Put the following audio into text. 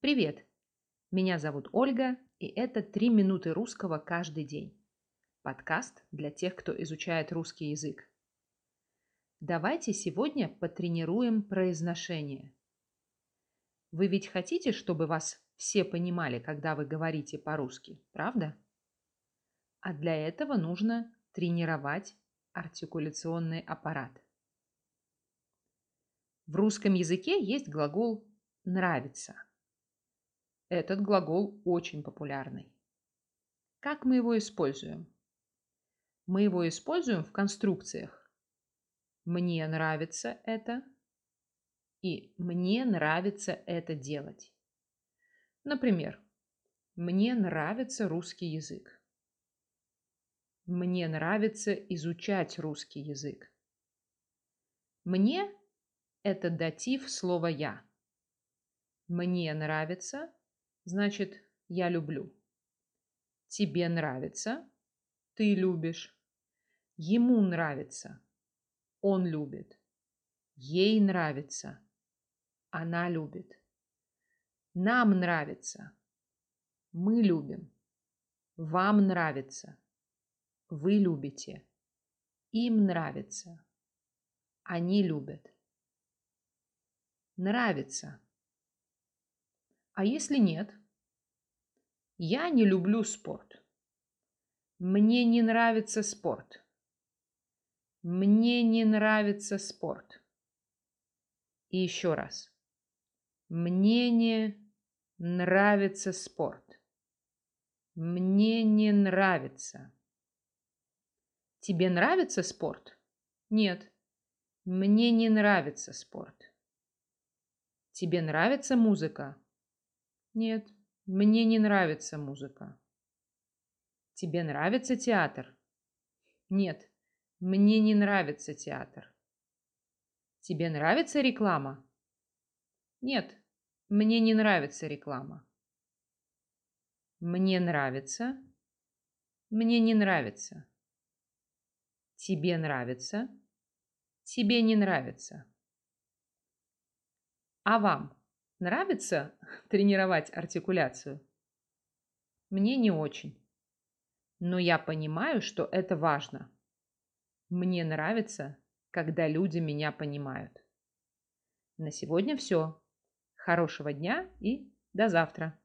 Привет! Меня зовут Ольга, и это «Три минуты русского каждый день». Подкаст для тех, кто изучает русский язык. Давайте сегодня потренируем произношение. Вы ведь хотите, чтобы вас все понимали, когда вы говорите по-русски, правда? А для этого нужно тренировать артикуляционный аппарат. В русском языке есть глагол «нравится». Этот глагол очень популярный. Как мы его используем? Мы его используем в конструкциях. Мне нравится это и мне нравится это делать. Например, мне нравится русский язык. Мне нравится изучать русский язык. Мне – это датив слова «я». Мне нравится значит я люблю. Тебе нравится, ты любишь. Ему нравится, он любит. Ей нравится, она любит. Нам нравится, мы любим. Вам нравится, вы любите. Им нравится, они любят. Нравится. А если нет? Я не люблю спорт. Мне не нравится спорт. Мне не нравится спорт. И еще раз. Мне не нравится спорт. Мне не нравится. Тебе нравится спорт? Нет. Мне не нравится спорт. Тебе нравится музыка? Нет, мне не нравится музыка. Тебе нравится театр? Нет, мне не нравится театр. Тебе нравится реклама? Нет, мне не нравится реклама. Мне нравится. Мне не нравится. Тебе нравится. Тебе не нравится. А вам? Нравится тренировать артикуляцию? Мне не очень. Но я понимаю, что это важно. Мне нравится, когда люди меня понимают. На сегодня все. Хорошего дня и до завтра.